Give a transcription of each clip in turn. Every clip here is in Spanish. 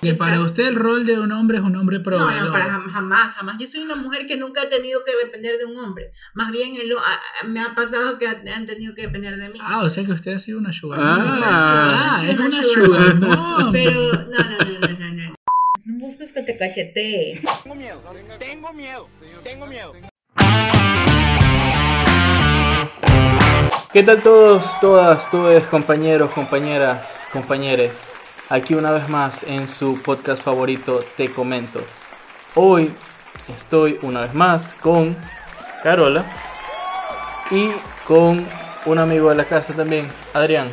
Que para estás- usted el rol de un hombre es un hombre No, proveedor. no, para jam- jamás, jamás. Yo soy una mujer que nunca ha tenido que depender de un hombre. Más bien el- a- a- me ha pasado que ha- han tenido que depender de mí. Ah, o sea que usted ha sido una sugar Ah, ah, sí, es una una sugar mom. Pero no, no, no, no, no, no. No busques que te cachetee. Tengo miedo, tengo miedo, tengo miedo. ¿Qué tal todos, todas, todos, compañeros, compañeras, compañeres? Aquí una vez más en su podcast favorito Te Comento. Hoy estoy una vez más con Carola y con un amigo de la casa también, Adrián.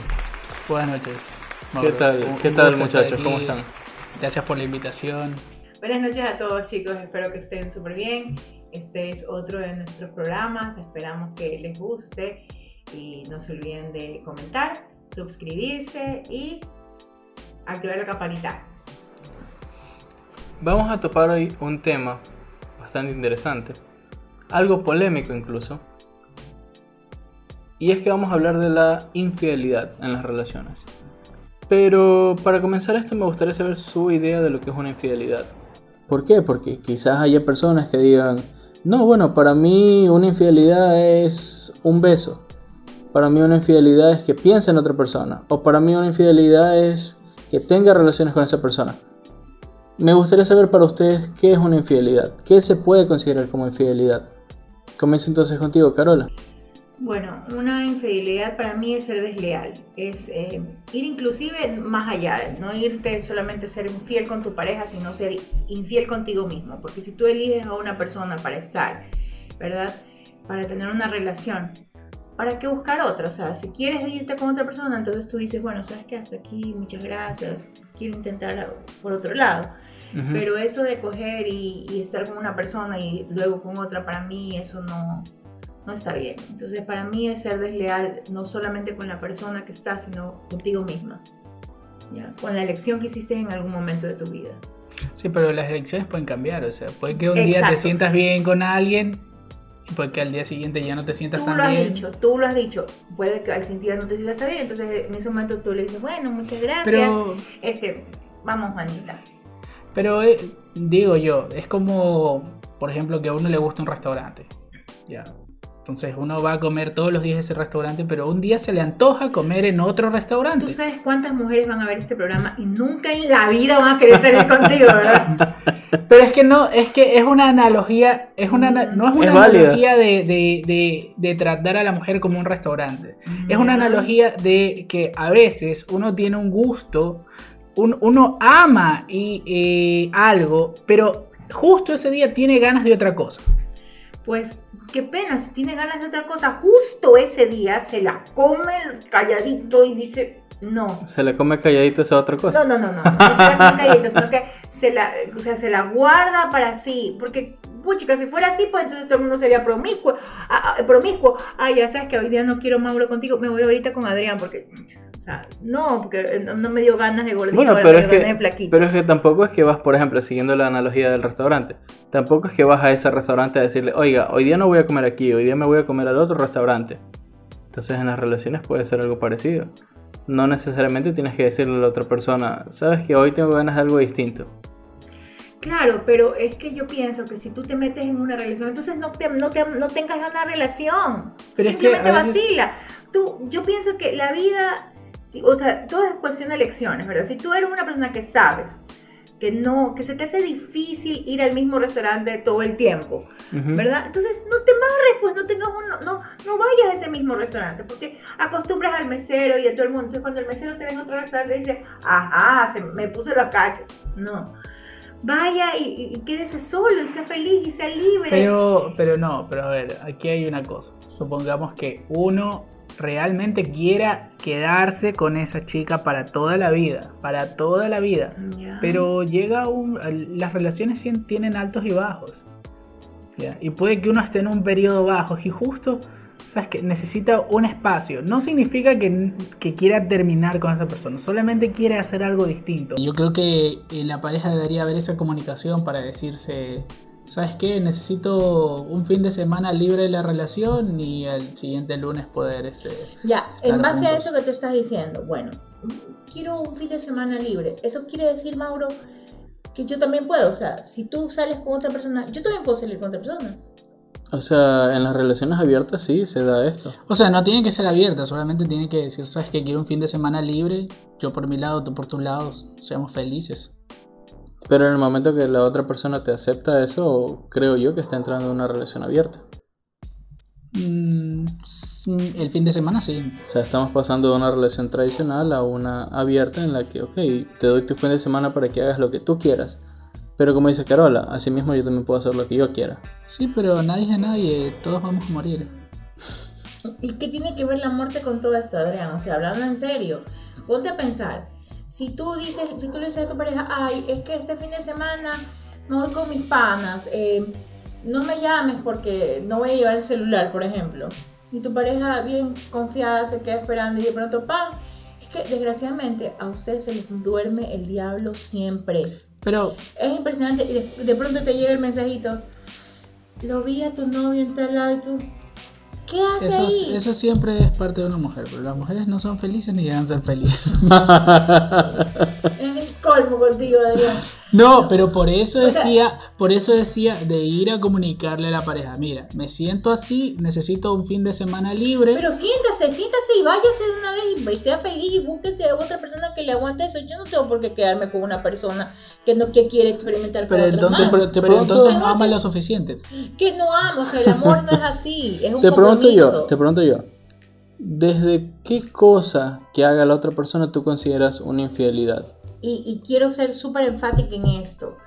Buenas noches. ¿Qué Mauro. tal? Un- ¿Qué un tal muchachos? ¿Cómo están? Gracias por la invitación. Buenas noches a todos chicos, espero que estén súper bien. Este es otro de nuestros programas, esperamos que les guste y no se olviden de comentar, suscribirse y activar la campanita. Vamos a topar hoy un tema bastante interesante, algo polémico incluso, y es que vamos a hablar de la infidelidad en las relaciones. Pero para comenzar esto me gustaría saber su idea de lo que es una infidelidad. ¿Por qué? Porque quizás haya personas que digan, no, bueno, para mí una infidelidad es un beso. Para mí una infidelidad es que piense en otra persona. O para mí una infidelidad es que tenga relaciones con esa persona. Me gustaría saber para ustedes qué es una infidelidad. ¿Qué se puede considerar como infidelidad? Comienzo entonces contigo, Carola. Bueno, una infidelidad para mí es ser desleal, es eh, ir inclusive más allá, no irte solamente a ser infiel con tu pareja, sino ser infiel contigo mismo, porque si tú eliges a una persona para estar, ¿verdad? Para tener una relación, ¿para qué buscar otra? O sea, si quieres irte con otra persona, entonces tú dices, bueno, sabes que hasta aquí, muchas gracias, quiero intentar por otro lado. Pero eso de coger y, y estar con una persona y luego con otra, para mí eso no, no está bien. Entonces para mí es ser desleal no solamente con la persona que está, sino contigo misma. ¿ya? Con la elección que hiciste en algún momento de tu vida. Sí, pero las elecciones pueden cambiar. O sea, puede que un día te sientas bien con alguien y puede que al día siguiente ya no te sientas Tú tan lo has bien. dicho, tú lo has dicho. Puede que al sentir no te sientas bien, entonces en ese momento tú le dices, bueno, muchas gracias. Pero, Este, vamos, Juanita. pero eh, digo yo, es como, por ejemplo, que a uno le gusta un restaurante. Ya. Entonces uno va a comer todos los días ese restaurante, pero un día se le antoja comer en otro restaurante. Tú sabes cuántas mujeres van a ver este programa y nunca en la vida van a querer salir contigo, ¿verdad? Pero es que no, es que es una analogía, es una, no es una Es válida. analogía de, de- de- de tratar a la mujer como un restaurante. Es una analogía de que a veces uno tiene un gusto, un- uno ama y, eh, algo, pero justo ese día tiene ganas de otra cosa. Pues qué pena, si tiene ganas de otra cosa, justo ese día se la come calladito y dice, no. Se le come calladito esa otra cosa. No, no, no, no, no se la come calladito, sino que se la, o sea, se la guarda para sí, porque, puchica, si fuera así, pues entonces todo el mundo sería promiscuo, ah, ah, promiscuo, ah, ya sabes que hoy día no quiero Mauro contigo, me voy ahorita con Adrián, porque, o sea, no, porque no, me dio ganas de gordito, Bueno, pero me es, dio ganas de que, flaquito. pero es que tampoco es que vas, por ejemplo, siguiendo la analogía del restaurante, tampoco es que vas a ese restaurante a decirle, oiga, hoy día no voy a comer aquí, hoy día me voy a comer al otro restaurante. Entonces en las relaciones puede ser algo parecido. No necesariamente tienes que decirle a la otra persona, sabes que hoy tengo ganas de algo distinto. Claro, pero es que yo pienso que si tú te metes en una relación, entonces no, te, no, te- no tengas una relación. Pero es que Simplemente veces- vacila. Tú, yo pienso que la vida, o sea, todo es cuestión de elecciones, ¿verdad? Si tú eres una persona que sabes que no, que se te hace difícil ir al mismo restaurante todo el tiempo, Ujú. ¿verdad? Entonces no te amarres, pues no tengas uno, no, no vayas a ese mismo restaurante, porque acostumbras al mesero y a todo el mundo. Entonces cuando el mesero te ve en otro restaurante dice, ajá, se, me puse los cachos. No. Vaya y, quédese solo y sea feliz y sea libre. Pero, pero no, pero a ver, aquí hay una cosa. Supongamos que uno realmente quiera quedarse con esa chica para toda la vida, para toda la vida. Pero llega un... Las relaciones tienen altos y bajos. Y puede que uno esté en un periodo bajo y justo, sabes que necesita un espacio. No significa que, que quiera terminar con esa persona, solamente quiere hacer algo distinto. Yo creo que en la pareja debería haber esa comunicación para decirse, ¿sabes qué? Necesito un fin de semana libre de la relación y el siguiente lunes poder... Este, Ya, estar en base a juntos. eso que tú estás diciendo, bueno, quiero un fin de semana libre. Eso quiere decir, Mauro, que yo también puedo. O sea, si tú sales con otra persona, yo también puedo salir con otra persona. O sea, en las relaciones abiertas sí se da esto. O sea, no tiene que ser abierta, solamente tiene que decir, sabes que quiero un fin de semana libre, yo por mi lado, tú por tu lado, seamos felices. Pero en el momento que la otra persona te acepta eso, creo yo que está entrando en una relación abierta. Mm, el fin de semana sí. O sea, estamos pasando de una relación tradicional a una abierta en la que, ok, te doy tu fin de semana para que hagas lo que tú quieras. Pero como dice Carola, así mismo yo también puedo hacer lo que yo quiera. Sí, pero nadie es de nadie, todos vamos a morir. ¿Y qué tiene que ver la muerte con todo esto, Adrián? O sea, hablando en serio, ponte a pensar. Si tú dices, si tú le dices a tu pareja, ay, es que este fin de semana me voy con mis panas, eh, no me llames porque no voy a llevar el celular, por ejemplo. Y tu pareja bien confiada se queda esperando y de pronto, ¡pam! Es que desgraciadamente a ustedes se les duerme el diablo siempre. Pero Es impresionante y de, de pronto te llega el mensajito. Lo vi a tu novio en tal lado y tú. ¿Qué hace eso, ahí? eso siempre es parte de una mujer, pero las mujeres no son felices ni deben ser felices. Es el colmo contigo, Adrián. No, pero por eso O sea- decía, por eso decía de ir a comunicarle a la pareja, mira, me siento así, necesito un fin de semana libre. Pero siéntase, siéntase y váyase de una vez y, sea feliz y búsquese a otra persona que le aguante eso. Yo no tengo por qué quedarme con una persona que no que quiere experimentar con pero entonces, más. pero, Te pero pregunto- entonces no ama lo suficiente. Que no amo, o sea, el amor no es así, es un Te pregunto yo, te pregunto yo. ¿Desde qué cosa que haga la otra persona tú consideras una infidelidad? Y, quiero ser súper enfática en esto.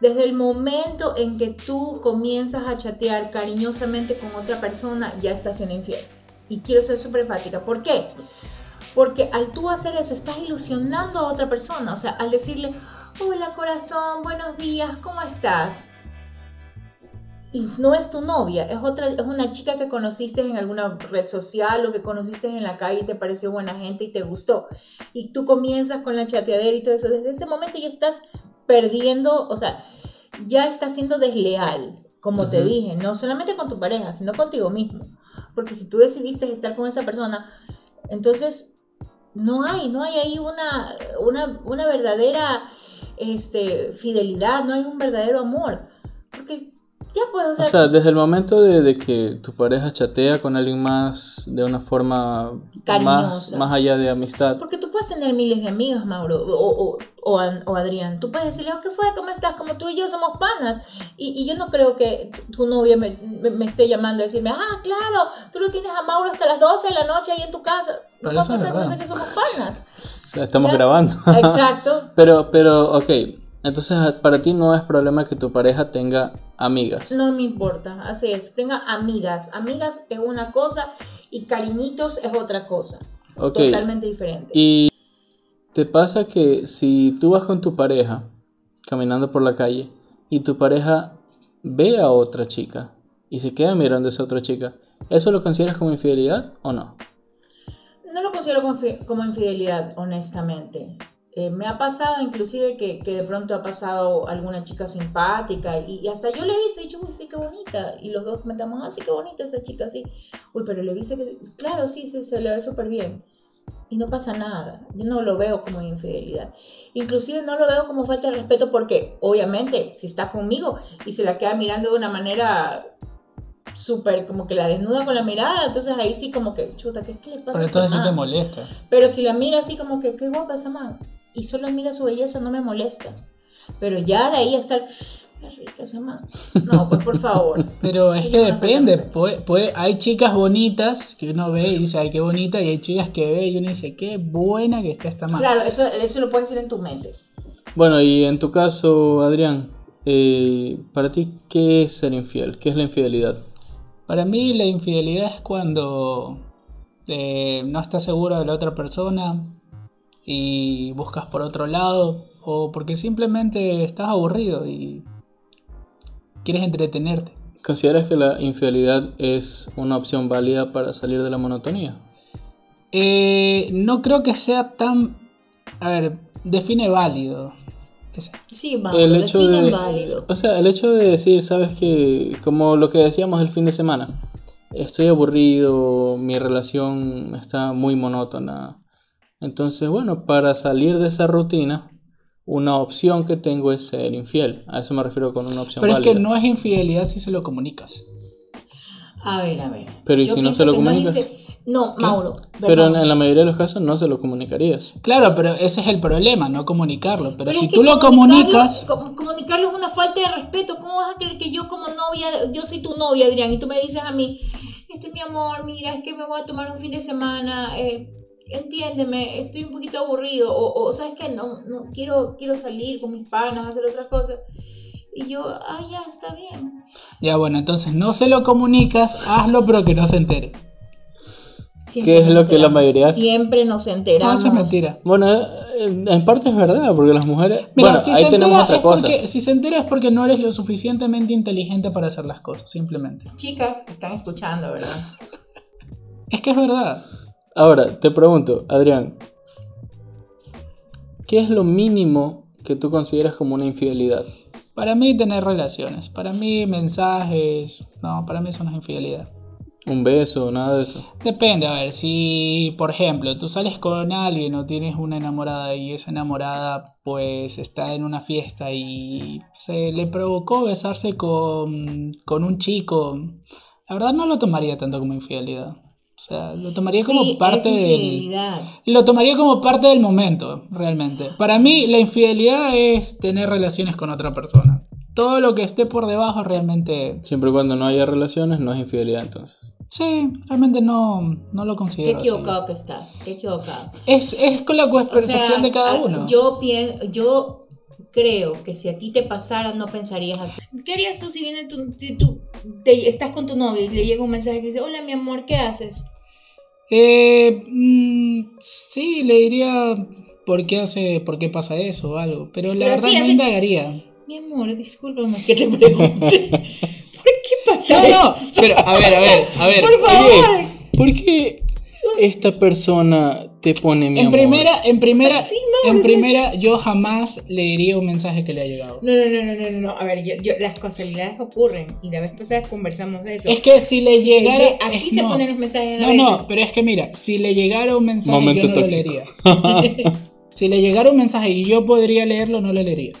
Desde el momento en que tú comienzas a chatear cariñosamente con otra persona, ya estás siendo infiel. Y quiero ser súper enfática. ¿Por qué? Porque al tú hacer eso, estás ilusionando a otra persona. O sea, al decirle, hola corazón, buenos días, ¿cómo estás? Y no es tu novia, es otra, es una chica que conociste en alguna red social o que conociste en la calle y te pareció buena gente y te gustó y tú comienzas con la chateadera y todo eso, desde ese momento ya estás perdiendo, o sea, ya estás siendo desleal, como te dije, no solamente con tu pareja, sino contigo mismo. Porque si tú decidiste estar con esa persona, entonces no hay, no hay ahí una, una, una verdadera este, fidelidad, no hay un verdadero amor. Porque ya pues, o sea, O sea, desde el momento de, de que tu pareja chatea con alguien más de una forma más, Cariñosa. más allá de amistad, Porque tú puedes tener miles de amigos, Mauro, o, o, o, Adrián. Tú puedes decirle, oh, ¿qué fue? ¿Cómo estás? Como tú y yo somos panas. Y, y yo no creo que tu, novia me, me- me esté llamando a decirme, ah, claro, tú lo tienes a Mauro hasta las 12 de la noche ahí en tu casa. No a que somos panas. o sea, estamos Ya. grabando. Exacto. pero, pero, ok. Entonces, para ti no es problema que tu pareja tenga amigas. No me importa, así es. Tenga amigas. Amigas es una cosa y cariñitos es otra cosa. Totalmente diferente. Y te pasa que si tú vas con tu pareja caminando por la calle y tu pareja ve a otra chica y se queda mirando a esa otra chica, ¿eso lo consideras como infidelidad o no? No lo considero como infidelidad, honestamente. Eh, me ha pasado inclusive que, que de pronto ha pasado alguna chica simpática y, y hasta yo le he visto y he dicho, uy, sí, qué bonita. Y los dos comentamos, ah, sí, qué bonita esa chica, sí. Uy, pero le viste que, claro, sí, sí, se le ve súper bien. Y no pasa nada. Yo no lo veo como infidelidad. Inclusive no lo veo como falta de respeto porque, obviamente, si está conmigo y se la queda mirando de una manera súper como que la desnuda con la mirada, entonces ahí sí como que, chuta, ¿qué, qué le pasa? Pero entonces sí te molesta. Pero si la mira así como que qué guapa esa man y solo mira su belleza no me molesta. Pero ya de ahí a estar qué rica esa man. No, pues por favor. Pero es Sí, que depende, puede, puede- hay chicas bonitas que uno ve y dice, ay, qué bonita, y hay chicas que ve y uno dice, qué buena que está esta man. Claro, eso, eso lo puedes decir en tu mente. Bueno, y en tu caso, Adrián, eh, para ti, ¿qué es ser infiel? ¿Qué es la infidelidad? Para mí la infidelidad es cuando eh, no estás seguro de la otra persona y buscas por otro lado o porque simplemente estás aburrido y quieres entretenerte. ¿Consideras que la infidelidad es una opción válida para salir de la monotonía? Eh, no creo que sea tan... A ver, define válido. Sí, Mauro, El hecho definen de, válido. o sea, el hecho de decir, sabes que, como lo que decíamos el fin de semana, estoy aburrido, mi relación está muy monótona. Entonces, bueno, para salir de esa rutina, una opción que tengo es ser infiel. A eso me refiero con una opción Pero es que no es infidelidad si se lo comunicas. A ver, a ver. Pero ¿y Yo si no se lo no es comunicas? No, Mauro. Pero en, la mayoría de los casos no se lo comunicarías. Claro, pero ese es el problema, no comunicarlo. Pero, Pero si es que tú lo comunicas, com- comunicarlo es una falta de respeto. ¿Cómo vas a creer que yo como novia, yo soy tu novia, Adrián, y tú me dices a mí, este mi amor, mira, es que me voy a tomar un fin de semana, eh, entiéndeme, estoy un poquito aburrido, o, o sabes que no, no quiero, quiero salir con mis panas, hacer otras cosas. Y yo, ah, ya, está bien. ya bueno, entonces no se lo comunicas, hazlo pero que no se entere. Siempre ¿Qué es lo que la mayoría hace? Siempre nos No, enteramos. eso es mentira. Bueno, eh, en parte es verdad, porque las mujeres... Mira, bueno, si ahí tenemos otra cosa. porque si se entera es porque no eres lo suficientemente inteligente para hacer las cosas, simplemente. Chicas están escuchando, ¿verdad? Es que es verdad. Ahora, te pregunto, Adrián, ¿qué es lo mínimo que tú consideras como una infidelidad? Para mí tener relaciones, para mí mensajes, no, para mí eso no es infidelidad. ¿Un beso? Nada de eso. Depende, a ver, si por ejemplo tú sales con alguien o tienes una enamorada y esa enamorada pues está en una fiesta y se le provocó besarse con, con un chico, la verdad no lo tomaría tanto como infidelidad. O sea, lo tomaría Sí, como parte es del... Lo tomaría como parte del momento, realmente. Para mí la infidelidad es tener relaciones con otra persona. Todo lo que esté por debajo realmente... Siempre y cuando no haya relaciones, no es infidelidad entonces. Sí, realmente no, no lo Qué considero. así. equivocado que estás, qué equivocado. Es, es con la O sea, percepción de cada a- uno. Yo, pien- yo creo que si a ti te pasara, no pensarías así. ¿Qué harías tú si viene tu, si tú te- estás con tu novio y le llega un mensaje que dice, hola mi amor, ¿qué haces? Eh, mm, sí, le diría por qué hace, por qué pasa eso o algo. Pero la Pero verdad sí, no hace- indagaría. Mi amor, discúlpame que te pregunte. ¿Por qué pasa No, no, eso? pero a ver, a ver, a ver. Por favor. Oye, ¿por qué esta persona te pone mi En amor? primera, en primera, Sí, no, en primera, yo jamás leería un mensaje que le ha llegado. No, no, no, no, no, no, no. A ver, yo, yo- las casualidades ocurren y la vez pasada conversamos de eso. Es que si le Si llegara. le- aquí es- se no. ponen los mensajes a No, no, veces. pero es que mira, si le llegara un mensaje, Momento yo no tóxico. lo leería. si le llegara un mensaje y yo podría leerlo, no lo leería.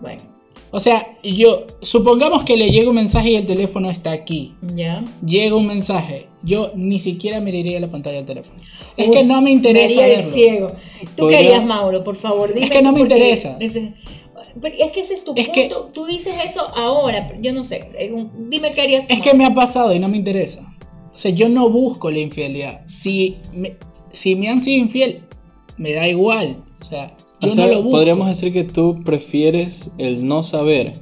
Bueno, O sea, yo, supongamos que le llega un mensaje y el teléfono está aquí. ya. Llega un mensaje, yo ni siquiera miraría la pantalla del teléfono. Es Uy, que no me interesa María el verlo. ciego. ¿Tú Podría- qué harías, Mauro? Por favor, dime. Es que no me interesa. ese- es que ese es tu Es que- punto. Tú dices eso ahora, yo no sé. Dime qué harías. Es que me ha pasado y no me interesa. O sea, yo no busco la infidelidad. Si me, si me han sido infiel, me da igual. O sea, yo O sea, no lo busco. podríamos decir que tú prefieres el no saber.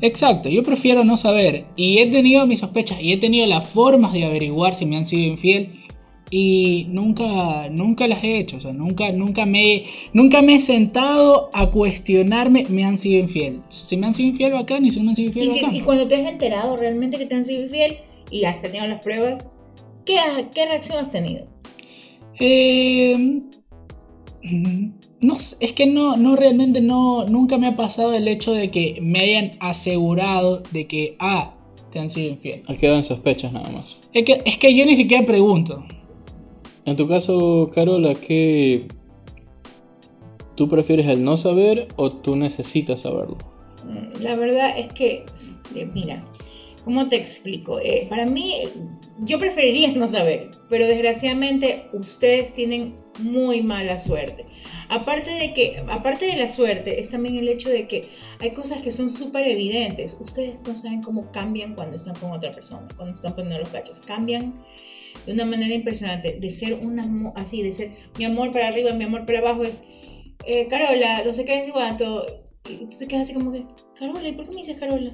Exacto, yo prefiero no saber. Y he tenido mis sospechas y he tenido las formas de averiguar si me han sido infiel. Y nunca, nunca las he hecho. O sea, nunca, nunca, me, nunca me he sentado a cuestionarme, me han sido infiel. Si me han sido infiel, bacán. Y si me han sido infiel, Y, si- bacán. y cuando te has enterado realmente que te han sido infiel y has tenido las pruebas, ¿qué, qué reacción has tenido? Eh, no sé, es que no, no realmente no, nunca me ha pasado el hecho de que me hayan asegurado de que, ah, te han sido infiel. Ha quedado en sospechas nada más. Es que, es que yo ni siquiera pregunto. En tu caso, Carola, ¿qué tú prefieres el no saber o tú necesitas saberlo? La verdad es que, eh, mira, ¿cómo te explico? Eh, para mí, yo preferiría no saber, pero desgraciadamente ustedes tienen muy mala suerte. Aparte de que, aparte de la suerte, es también el hecho de que hay cosas que son súper evidentes. Ustedes no saben cómo cambian cuando están con otra persona, cuando están poniendo los cachos. Cambian de una manera impresionante. De ser una así, de ser mi amor para arriba, mi amor para abajo, es eh, Carola, no sé qué es cuánto. Y tú te quedas así como que, Carola, ¿y por qué me dices Carola?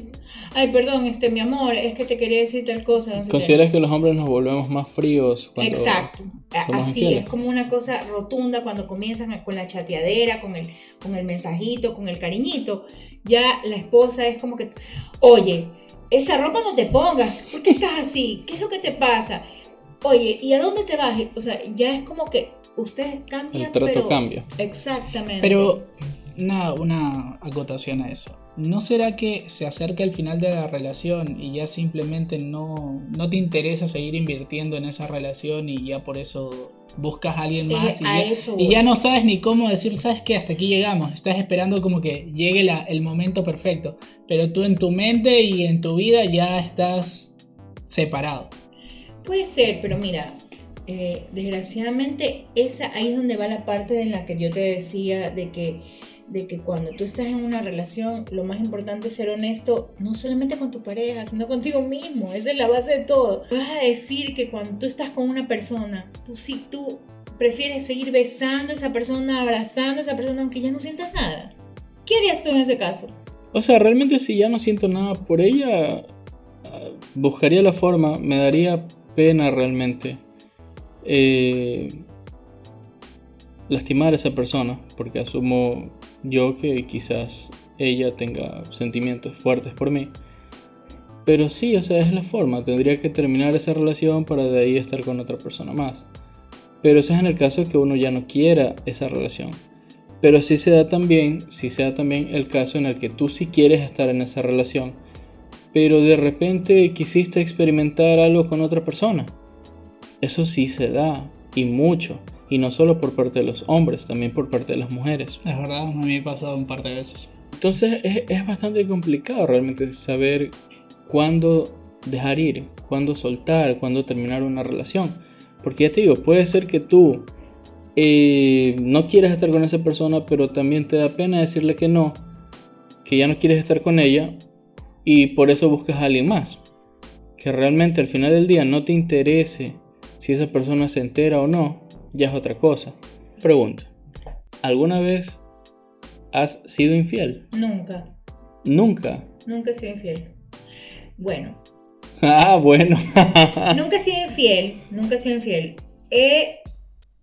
Ay, perdón, este, mi amor, es que te quería decir tal cosa. no sé qué". ¿Consideras que los hombres nos volvemos más fríos cuando Exacto, así infieles? es como una cosa rotunda cuando comienzan con la chateadera, con el, con el mensajito, con el cariñito. Ya la esposa es como que, oye, esa ropa no te pongas, ¿por qué estás así? ¿Qué es lo que te pasa? Oye, ¿y a dónde te vas? O sea, ya es como que ustedes cambian. el trato pero- cambia? Exactamente. Pero una, una acotación a eso. ¿No será que se acerca el final de la relación y ya simplemente no, no te interesa seguir invirtiendo en esa relación y ya por eso buscas a alguien más y, a ya, y ya no sabes ni cómo decir, sabes que hasta aquí llegamos, estás esperando como que llegue la- el momento perfecto, pero tú en tu mente y en tu vida ya estás separado. Puede ser, pero mira, eh, desgraciadamente esa ahí es donde va la parte en la que yo te decía de que de que cuando tú estás en una relación, lo más importante es ser honesto, no solamente con tu pareja, sino contigo mismo. Esa es la base de todo. Vas a decir que cuando tú estás con una persona, tú sí, tú prefieres seguir besando a esa persona, abrazando a esa persona, aunque ya no sientas nada. ¿Qué harías tú en ese caso? O sea, realmente si ya no siento nada por ella, buscaría la forma, me daría pena realmente eh, lastimar a esa persona, porque asumo yo que quizás ella tenga sentimientos fuertes por mí. Pero sí, o sea, es la forma, tendría que terminar esa relación para de ahí estar con otra persona más. Pero eso es en el caso que uno ya no quiera esa relación. Pero sí se da también, sí se también el caso en el que tú sí quieres estar en esa relación, pero de repente quisiste experimentar algo con otra persona. Eso sí se da, y mucho, y no solo por parte de los hombres, también por parte de las mujeres. Es verdad, a mí me ha pasado un par de veces. Entonces es, es bastante complicado realmente saber cuándo dejar ir, cuándo soltar, cuándo terminar una relación. Porque ya te digo, puede ser que tú eh, no quieras estar con esa persona, pero también te da pena decirle que no, que ya no quieres estar con ella y por eso buscas a alguien más. Que realmente al final del día no te interese si esa persona se entera o no, ya es otra cosa. Pregunta, ¿alguna vez has sido infiel? Nunca, Nunca. nunca he sido infiel. Bueno, Ah, bueno. Nunca he sido infiel, nunca he sido infiel. He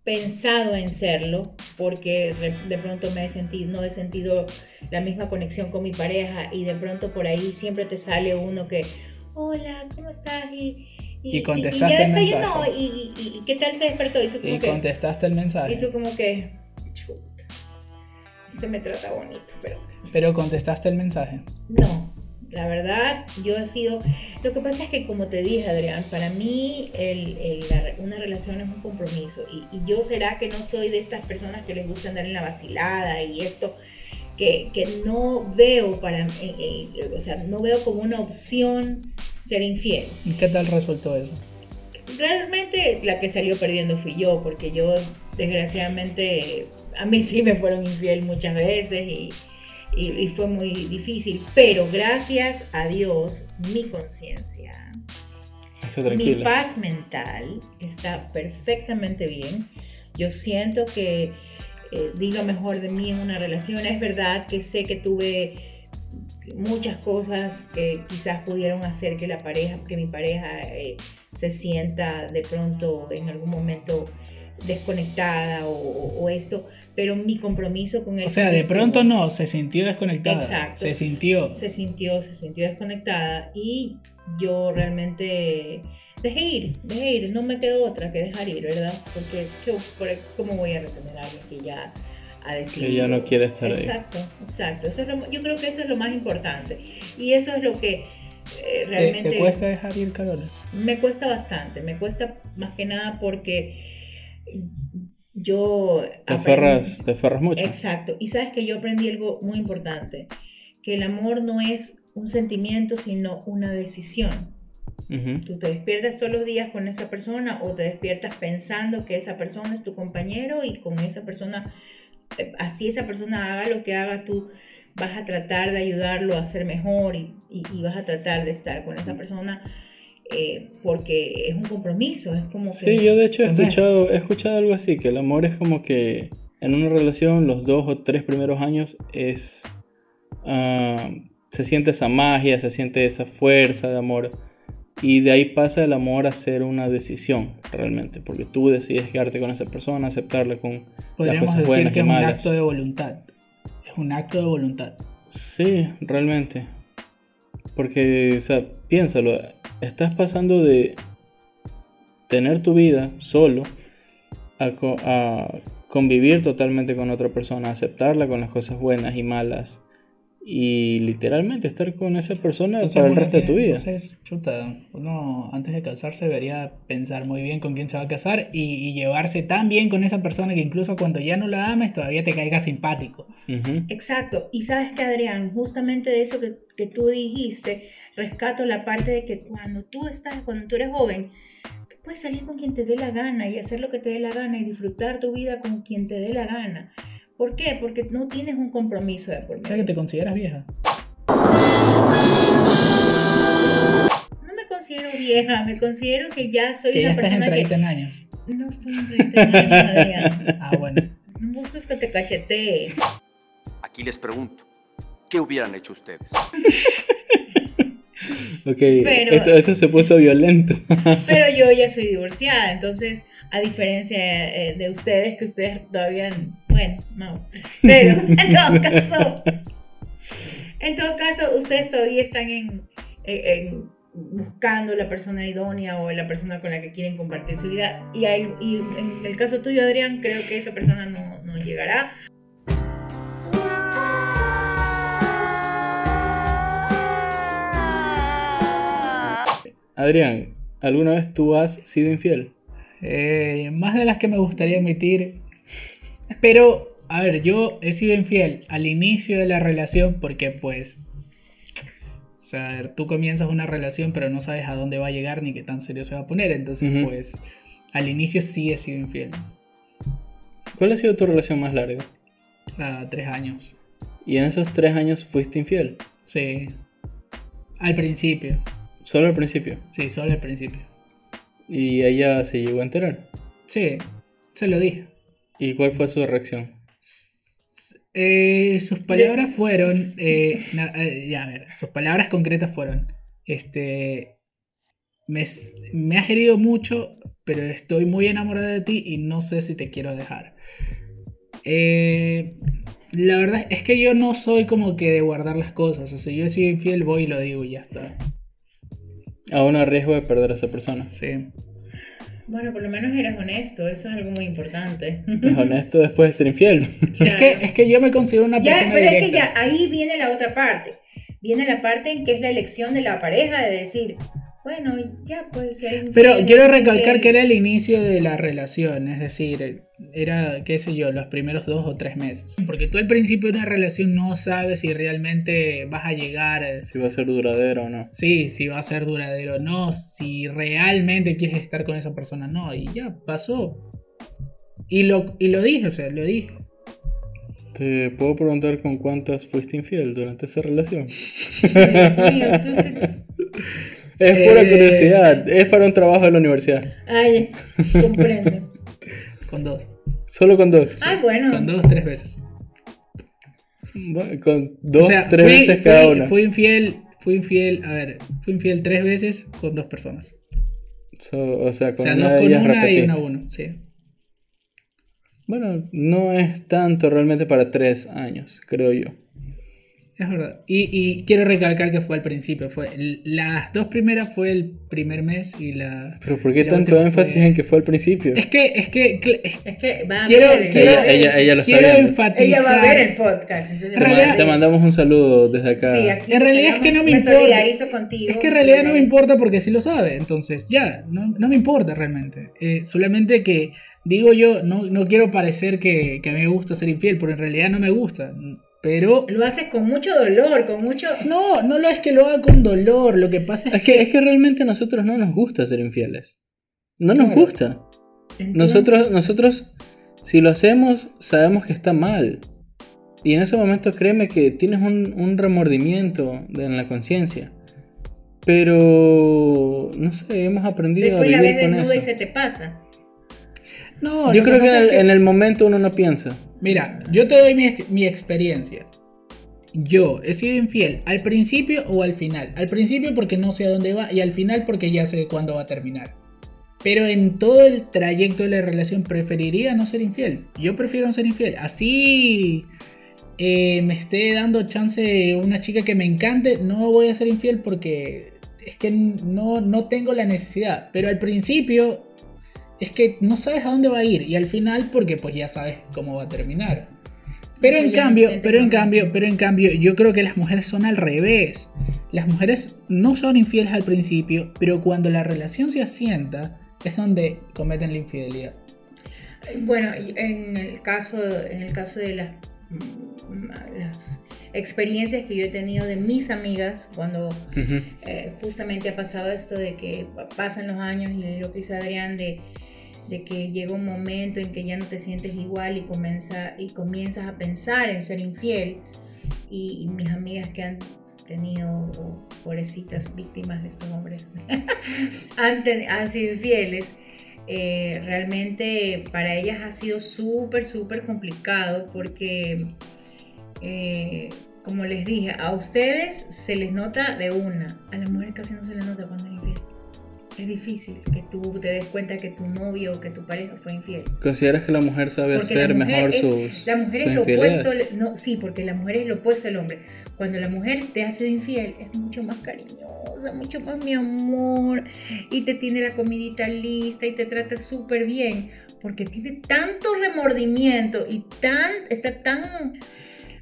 pensado en serlo porque de pronto me he sentido, no he sentido la misma conexión con mi pareja y de pronto por ahí siempre te sale uno que, hola, ¿cómo estás? Y, Y contestaste ya el mensaje. y, y- y ¿qué tal se despertó? Y tú como Y que, contestaste el mensaje. y tú como que, chuta, este me trata bonito, pero Pero contestaste el mensaje. no, la verdad, yo he sido. Lo que pasa es que, como te dije, Adrián, para mí el- el- la- una relación es un compromiso. Y, y yo será que no soy de estas personas que les gusta andar en la vacilada y esto, que, que no veo para. eh, eh, o sea, no veo como una opción ser infiel. ¿Y qué tal resultó eso? Realmente la que salió perdiendo fui yo, porque yo, desgraciadamente, a mí sí me fueron infiel muchas veces y, y- y fue muy difícil. Pero gracias a Dios, mi conciencia, mi paz mental está perfectamente bien. Yo siento que eh, di lo mejor de mí en una relación. Es verdad que sé que tuve muchas cosas que quizás pudieron hacer que la pareja, que mi pareja eh, se sienta de pronto en algún momento desconectada o, esto, pero mi compromiso con él. O sea, de estuvo- pronto no, se sintió desconectada. Exacto. Se sintió. se sintió, se sintió desconectada y yo realmente dejé ir, dejé ir, no me quedó otra que dejar ir, ¿verdad? Porque ¿qué- por- ¿cómo voy a retener a alguien que ya ha decidido? Que ya no quiere estar ahí. Exacto, exacto. Eso es lo- yo creo que eso es lo más importante y eso es lo que eh, ¿Te, realmente te cuesta dejar ir, Carola? me cuesta bastante, me cuesta más que nada porque yo Te aferras, te aferras mucho. Exacto. Y sabes que yo aprendí algo muy importante, que el amor no es un sentimiento, sino una decisión. Ujú. Tú te despiertas todos los días con esa persona o te despiertas pensando que esa persona es tu compañero y con esa persona, así esa persona haga lo que haga, tú vas a tratar de ayudarlo a ser mejor y, y- y vas a tratar de estar con esa persona eh, porque es un compromiso, es como que... Sí, yo de hecho he escuchado, he escuchado algo así, que el amor es como que en una relación los dos o tres primeros años es... ah, se siente esa magia, se siente esa fuerza de amor. Y de ahí pasa el amor a ser una decisión, realmente. Porque tú decides quedarte con esa persona, aceptarla con las Podríamos cosas decir que es un acto de voluntad. Es un acto de voluntad. Sí, realmente. Porque, o sea, piénsalo, estás pasando de tener tu vida solo a, co- a convivir totalmente con otra persona, aceptarla con las cosas buenas y malas y literalmente estar con esa persona Entonces, para el resto de tu vida. Entonces, chuta, uno antes de casarse debería pensar muy bien con quién se va a casar y, y llevarse tan bien con esa persona que incluso cuando ya no la ames todavía te caiga simpático. Exacto. Y sabes que, Adrián, justamente de eso que, que tú dijiste, rescato la parte de que cuando tú estás, cuando tú eres joven, tú puedes salir con quien te dé la gana y hacer lo que te dé la gana y disfrutar tu vida con quien te dé la gana. ¿Por qué? Porque no tienes un compromiso de por O sea medio. que te consideras vieja. No me considero vieja, me considero que ya soy Que ya una estás en persona 30 que... años. No estoy en 30 años, Adrián. Ah, bueno. No busques que te cachetee. Aquí les pregunto, ¿qué hubieran hecho ustedes? Ok, Pero- esto, eso se puso violento. Pero yo ya soy divorciada, entonces, a diferencia eh, de ustedes, que ustedes todavía, bueno, no. Pero en todo caso, en todo caso, ustedes todavía están en, en- en buscando la persona idónea o la persona con la que quieren compartir su vida. Y, hay- y en el caso tuyo, Adrián, creo que esa persona no, no llegará. Adrián, ¿alguna vez tú has sido infiel? Eh, más de las que me gustaría admitir. Pero, a ver, yo he sido infiel al inicio de la relación porque pues... O sea, a ver, tú comienzas una relación pero no sabes a dónde va a llegar ni qué tan serio se va a poner. Entonces, pues, al inicio sí he sido infiel. ¿Cuál ha sido tu relación más larga? A tres años. Y en esos tres años fuiste infiel. Sí. Al principio. Solo al principio. Sí, solo al principio. Y ella se llegó a enterar. Sí, se lo dije. ¿Y cuál fue su reacción? Eh, sus palabras fueron. eh, na- eh, ya, a ver, sus palabras concretas fueron. Este. Me, me has herido mucho, pero estoy muy enamorada de ti y no sé si te quiero dejar. Eh, la verdad es que yo no soy como que de guardar las cosas. O sea, yo he sido infiel, voy y lo digo y ya está. Aún a riesgo de perder a esa persona. Sí. Bueno, por lo menos eres honesto, eso es algo muy importante. Es honesto después de ser infiel. Es, que, es que yo me considero una Ya, persona pero es que ya ahí viene la otra parte. Viene la parte en que es la elección de la pareja de decir, bueno, ya pues. si hay Pero infiel, quiero recalcar infiel. que era el inicio de la relación, es decir, era, qué sé yo, los primeros dos o tres meses. Porque tú al principio de una relación no sabes si realmente vas a llegar, si va a ser duradero o no. sí, si va a ser duradero o no, si realmente quieres estar con esa persona o no, y ya pasó. Y lo, y lo dije, o sea, lo dije. ¿Te puedo preguntar con cuántas fuiste infiel durante esa relación? Es pura Eh, curiosidad. Es para un trabajo de la universidad. Ay, comprendo. Con dos. Solo con dos. Ay, bueno. Con dos, tres veces. Bueno, Con dos, o sea, tres fui, veces fui- cada una. fui infiel, fui infiel, a ver, fui infiel tres veces con dos personas. So- o sea, O con sea, una dos con una y una uno, sí. Bueno, no es tanto realmente para tres años, creo yo. Es verdad. Y, y quiero recalcar que fue al principio. Fue las dos primeras fue el primer mes y la. Pero ¿por qué tanto énfasis fue- en que fue al principio? Es que, es que, es- Es que va a Quiero- ver, quiero- Ella- ella lo está quiero viendo. enfatizar. ella va a ver el podcast. Entonces, En Te, realidad- ma- te mandamos un saludo desde acá. Sí, aquí En realidad es que no me importa. solidarizo contigo. Es que en realidad no me importa porque sí lo sabe. Entonces, ya, no, no me importa realmente. Eh, solamente que digo yo, no, no quiero parecer que, que a mí me gusta ser infiel, pero en realidad no me gusta. Pero. Lo haces con mucho dolor, con mucho... No, no lo es que lo haga con dolor. Lo que pasa es, Es que, es que realmente a nosotros no nos gusta ser infieles. No nos gusta. Entonces, Nosotros, nosotros, si lo hacemos, sabemos que está mal. Y en ese momento créeme que tienes un, un remordimiento de- en la conciencia. Pero, no sé, hemos aprendido Después a la vivir ves con desnuda y se te pasa. No, Yo creo que, en el, en el momento uno no piensa. Mira, yo te doy mi, mi experiencia. Yo he sido infiel al principio o al final. Al principio porque no sé a dónde va y al final porque ya sé cuándo va a terminar. Pero en todo el trayecto de la relación preferiría no ser infiel. Yo prefiero no ser infiel. Así eh, me esté dando chance una chica que me encante, no voy a ser infiel porque es que no, no tengo la necesidad. Pero al principio es que no sabes a dónde va a ir y al final porque pues ya sabes cómo va a terminar. Pero en cambio, pero en cambio, pero en cambio, yo creo que las mujeres son al revés. Las mujeres no son infieles al principio, pero cuando la relación se asienta es donde cometen la infidelidad. Bueno, en el caso, en el caso de las, las experiencias que yo he tenido de mis amigas, cuando Ujú. eh, justamente ha pasado esto de que pa- pasan los años y lo que dice Adrián de, de que llega un momento en que ya no te sientes igual y, comienza, y comienzas a pensar en ser infiel. Y, mis amigas que han tenido, oh, pobrecitas víctimas de estos hombres, han, ten- han sido infieles. eh, realmente para ellas ha sido súper, súper complicado porque eh, como les dije, a ustedes se les nota de una, a las mujeres casi no se les nota cuando es infiel. Es difícil que tú te des cuenta que tu novio o que tu pareja fue infiel. ¿Consideras que la mujer sabe Porque hacer la mujer mejor es, sus, la mujer es lo opuesto, no, sí, porque la mujer es lo opuesto al hombre. Cuando la mujer te ha sido infiel, es mucho más cariñosa, mucho más mi amor, y te tiene la comidita lista y te trata súper bien, porque tiene tanto remordimiento y tan, está tan,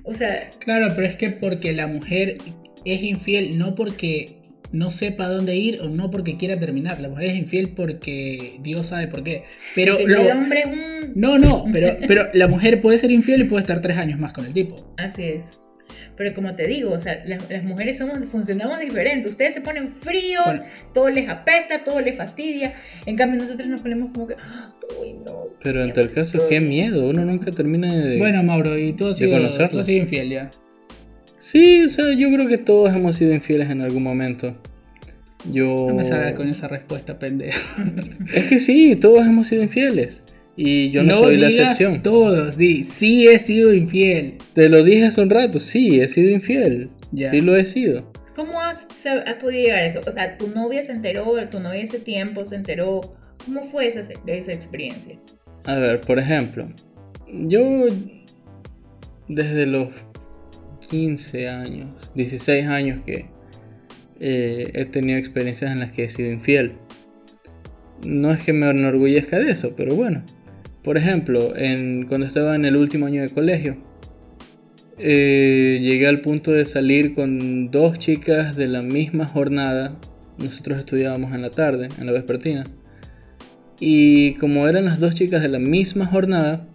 o sea, Claro, pero es que porque la mujer es infiel no porque no sepa dónde ir o no porque quiera terminar. La mujer es infiel porque Dios sabe por qué. Pero que lo- el hombre es un... no, no, pero, pero la mujer puede ser infiel y puede estar tres años más con el tipo. Así es. Pero como te digo, o sea, las, las mujeres somos, funcionamos diferente. Ustedes se ponen fríos, Bueno. todo les apesta, todo les fastidia. En cambio, nosotros nos ponemos como que, uy, no. Pero en tal caso, qué miedo, uno nunca termina de... Bueno, Mauro, y tú has sido, conocerla. tú has sido infiel ya. Sí, o sea, yo creo que todos hemos sido infieles en algún momento. Yo... No me salgas con esa respuesta, pendejo. Es que sí, todos hemos sido infieles. Y yo no, soy la digas excepción. todos, di, sí he sido infiel. Te lo dije hace un rato, sí, he sido infiel. Sí lo he sido. ¿Cómo has, has podido llegar a eso? O sea, tu novia se enteró, tu novia ese tiempo se enteró. ¿Cómo fue esa, esa experiencia? A ver, por ejemplo, yo desde los 15 años, 16 años que eh, he tenido experiencias en las que he sido infiel. No es que me enorgullezca de eso, pero bueno. Por ejemplo, cuando estaba en el último año de colegio, eh, llegué al punto de salir con dos chicas de la misma jornada. Nosotros estudiábamos en la tarde, en la vespertina. Y como eran las dos chicas de la misma jornada,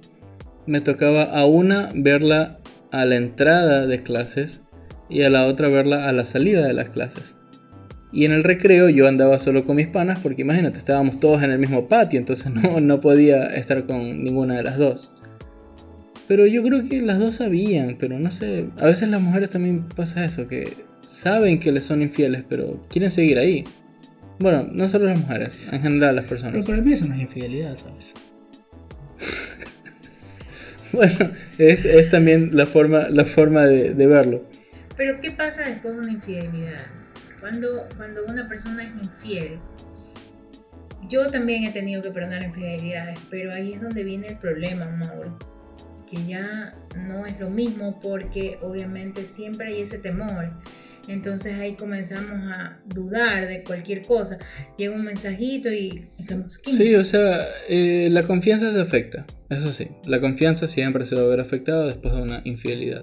me tocaba a una verla a la entrada de clases y a la otra verla a la salida de las clases. Y en el recreo yo andaba solo con mis panas porque imagínate, estábamos todos en el mismo patio, entonces no, no podía estar con ninguna de las dos. Pero yo creo que las dos sabían, pero no sé, a veces las mujeres también pasa eso, que saben que les son infieles, pero quieren seguir ahí. Bueno, no solo las mujeres, en general las personas. Pero para mí eso no es infidelidad, ¿sabes? Bueno, es, es también la forma, la forma de, verlo. Pero ¿qué pasa después de una infidelidad? Cuando, cuando una persona es infiel, yo también he tenido que perdonar infidelidades, pero ahí es donde viene el problema, Mauro. Que ya no es lo mismo porque obviamente siempre hay ese temor. Entonces ahí comenzamos a dudar de cualquier cosa. Llega un mensajito y estamos 15. Sí, o sea, eh, la confianza se afecta, eso sí. La confianza siempre se va a ver afectada después de una infidelidad.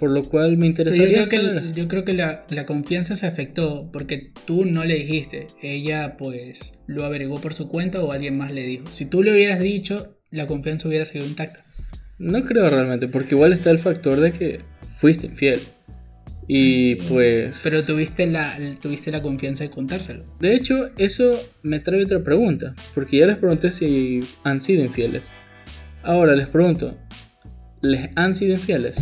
Por lo cual me yo interesaría creo saber- yo creo que la, la confianza se afectó porque tú no le dijiste. Ella pues lo averiguó por su cuenta o alguien más le dijo. Si tú le hubieras dicho, la confianza hubiera sido intacta. No creo realmente, porque igual está el factor de que fuiste infiel. Y pues... Pero tuviste la, tuviste la confianza de contárselo. De hecho, eso me trae otra pregunta, porque ya les pregunté si han sido infieles. Ahora les pregunto, ¿les han sido infieles?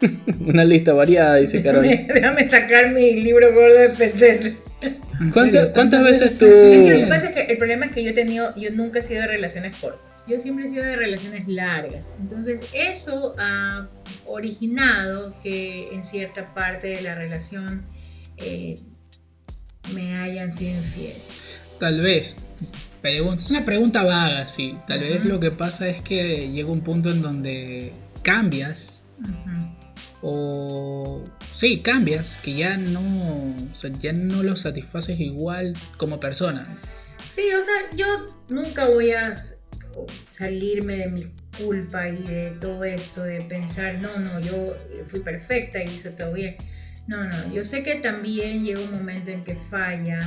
Una lista variada, dice Carolina. Déjame, sacar mi libro gordo de pendiente. ¿En ¿Cuánta- serio? cuántas ¿Tantas veces tú- Es que lo que pasa es que el problema es que yo he tenido, yo nunca he sido de relaciones cortas. Yo siempre he sido de relaciones largas. Entonces eso ha originado que en cierta parte de la relación eh, me hayan sido infiel. Tal vez. Es una pregunta vaga, sí. Tal vez lo que pasa es que llega un punto en donde cambias o sí, cambias, que ya no, o sea, ya no lo satisfaces igual como persona. Sí, o sea, yo nunca voy a salirme de mi culpa y de todo esto, de pensar, no, no, yo fui perfecta y hice todo bien. No, no, yo sé que también llega un momento en que falla,